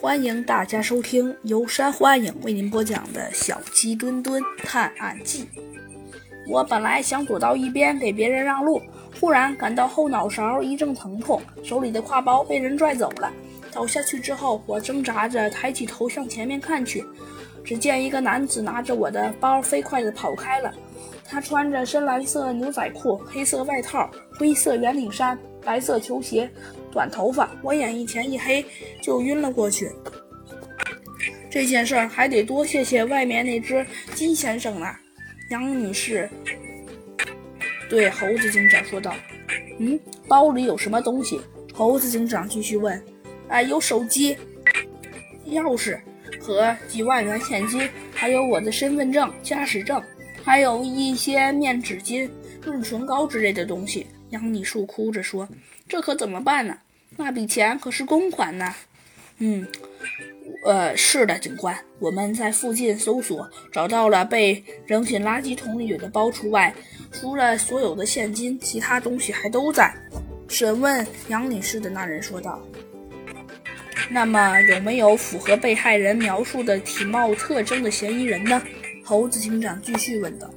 欢迎大家收听由山幻影为您播讲的《小鸡墩墩探案记》。我本来想躲到一边给别人让路，忽然感到后脑勺一阵疼痛，手里的挎包被人拽走了。倒下去之后，我挣扎着抬起头向前面看去，只见一个男子拿着我的包飞快地跑开了。他穿着深蓝色牛仔裤、黑色外套、灰色圆领衫、白色球鞋、短头发。我眼一前一黑，就晕了过去。这件事儿还得多谢谢外面那只金先生呢。杨女士对猴子警长说道：“嗯，包里有什么东西？”猴子警长继续问：“啊，有手机、钥匙和几万元现金，还有我的身份证、驾驶证。”还有一些面纸巾、润唇膏之类的东西。杨李树哭着说：“这可怎么办呢？那笔钱可是公款呢。”“嗯，呃，是的，警官。我们在附近搜索，找到了被扔进垃圾桶里的包除外，除了所有的现金，其他东西还都在。”审问杨女士的那人说道：“那么，有没有符合被害人描述的体貌特征的嫌疑人呢？”猴子警长继续问道。